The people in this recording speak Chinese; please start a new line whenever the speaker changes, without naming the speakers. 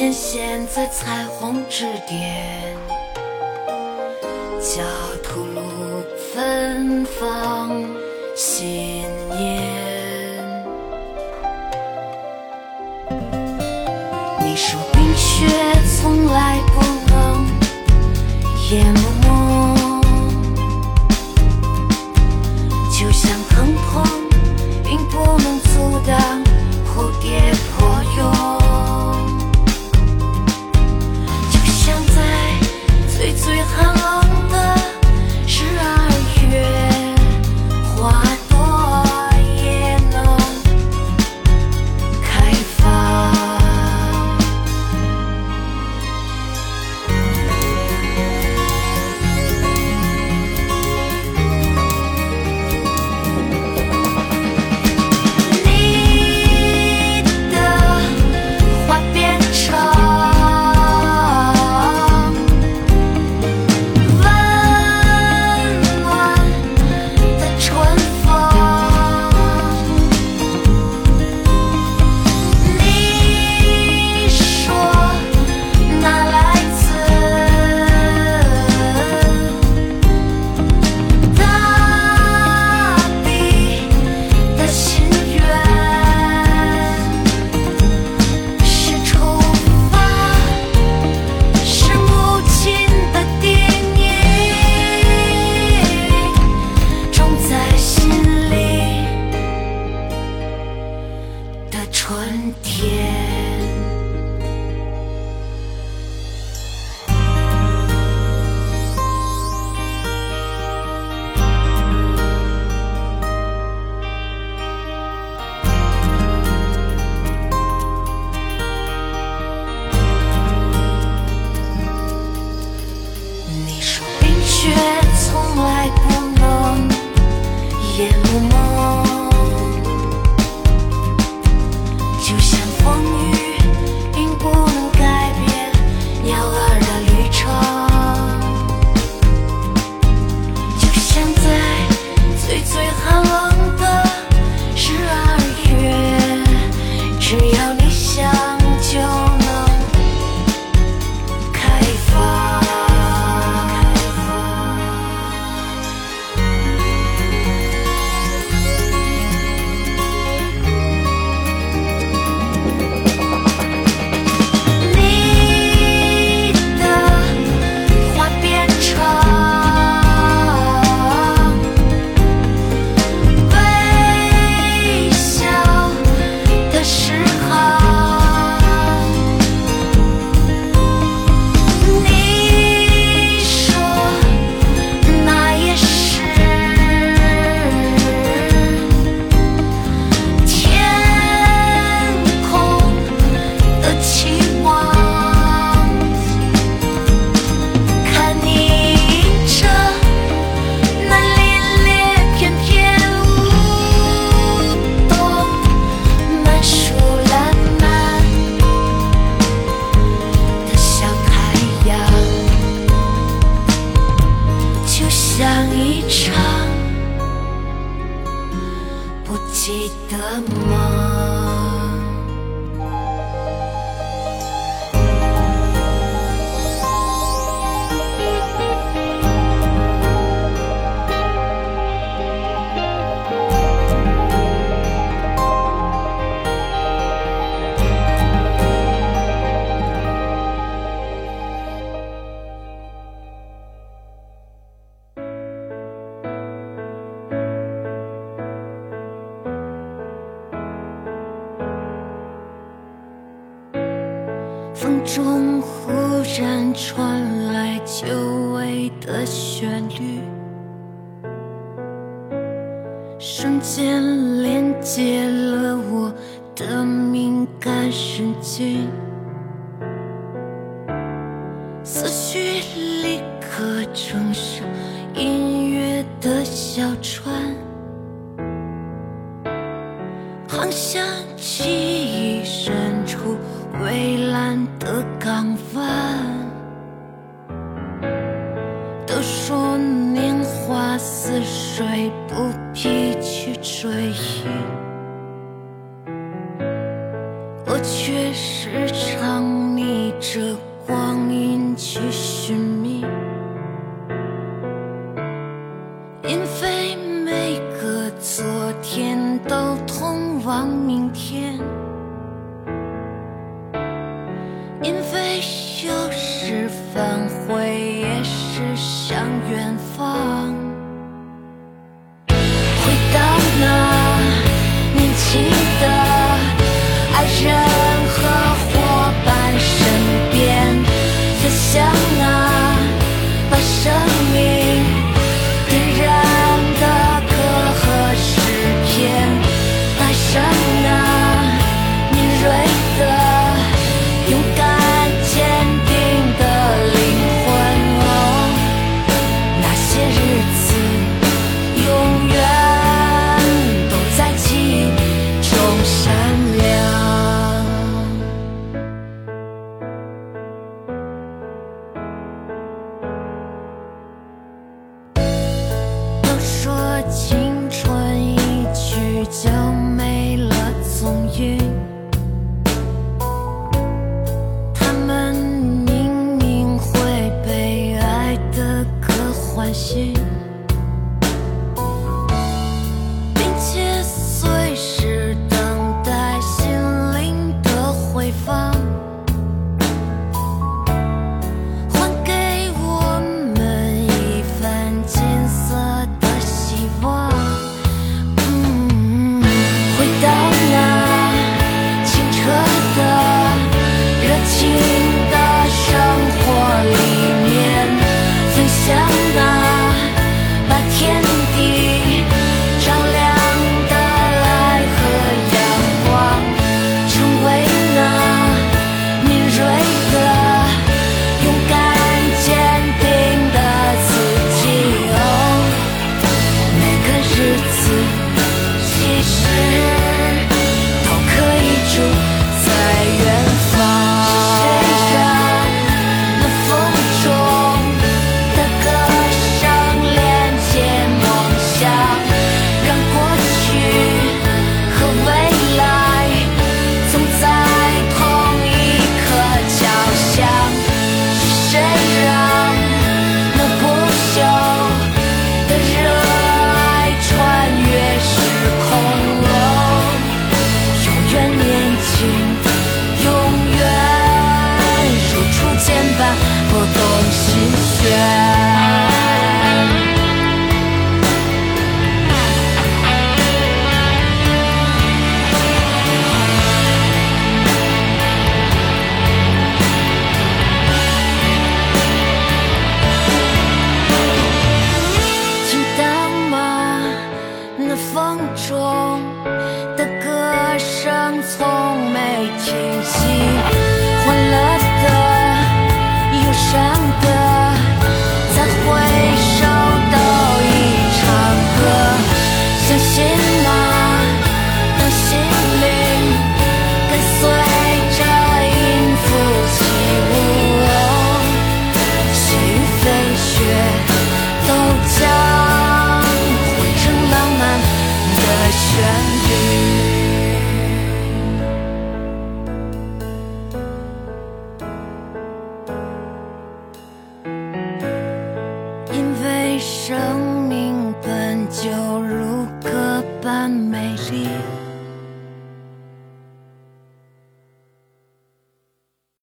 天现在彩虹之巅焦土芬芳信念你说冰雪从来不能淹没就像疼痛并不能阻挡蝴蝶破蛹。春天。amor. 风中忽然传来久违的旋律，瞬间连接了我的敏感神经。思绪立刻乘上音乐的小船。的港湾，都说年华似水，不必去追忆。我却时常逆着光阴去。用心选